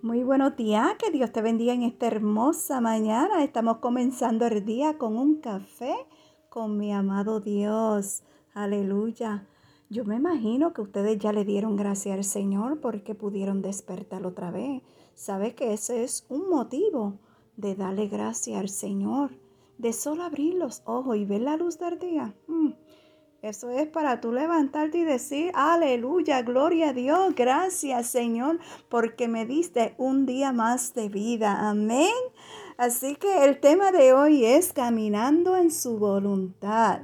Muy buenos días, que Dios te bendiga en esta hermosa mañana. Estamos comenzando el día con un café con mi amado Dios. Aleluya. Yo me imagino que ustedes ya le dieron gracias al Señor porque pudieron despertar otra vez. ¿Sabe que ese es un motivo de darle gracias al Señor? De solo abrir los ojos y ver la luz del día. Mm, eso es para tú levantarte y decir, aleluya, gloria a Dios, gracias Señor, porque me diste un día más de vida. Amén. Así que el tema de hoy es caminando en su voluntad.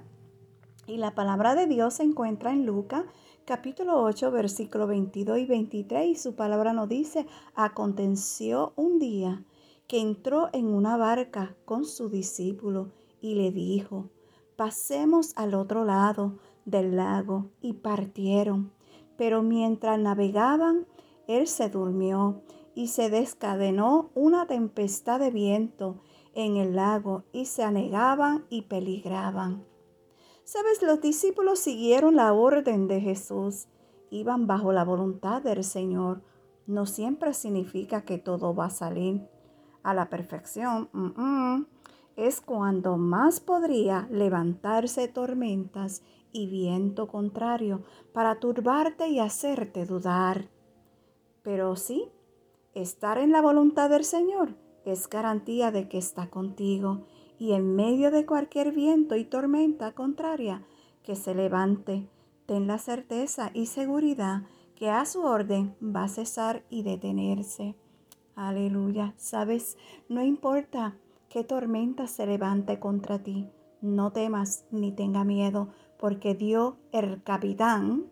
Y la palabra de Dios se encuentra en Lucas capítulo 8, versículo 22 y 23. Y su palabra nos dice, aconteció un día que entró en una barca con su discípulo y le dijo, pasemos al otro lado del lago. Y partieron. Pero mientras navegaban, él se durmió y se descadenó una tempestad de viento en el lago y se anegaban y peligraban. Sabes, los discípulos siguieron la orden de Jesús, iban bajo la voluntad del Señor. No siempre significa que todo va a salir a la perfección es cuando más podría levantarse tormentas y viento contrario para turbarte y hacerte dudar. Pero sí, estar en la voluntad del Señor es garantía de que está contigo y en medio de cualquier viento y tormenta contraria que se levante, ten la certeza y seguridad que a su orden va a cesar y detenerse. Aleluya. Sabes, no importa qué tormenta se levante contra ti. No temas ni tenga miedo, porque Dios, el capitán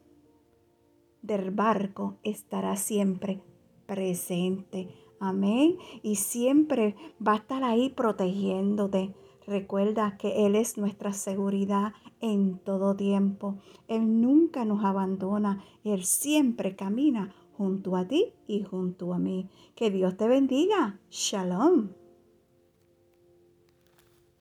del barco, estará siempre presente. Amén. Y siempre va a estar ahí protegiéndote. Recuerda que Él es nuestra seguridad en todo tiempo. Él nunca nos abandona. Él siempre camina junto a ti y junto a mí. Que Dios te bendiga. Shalom.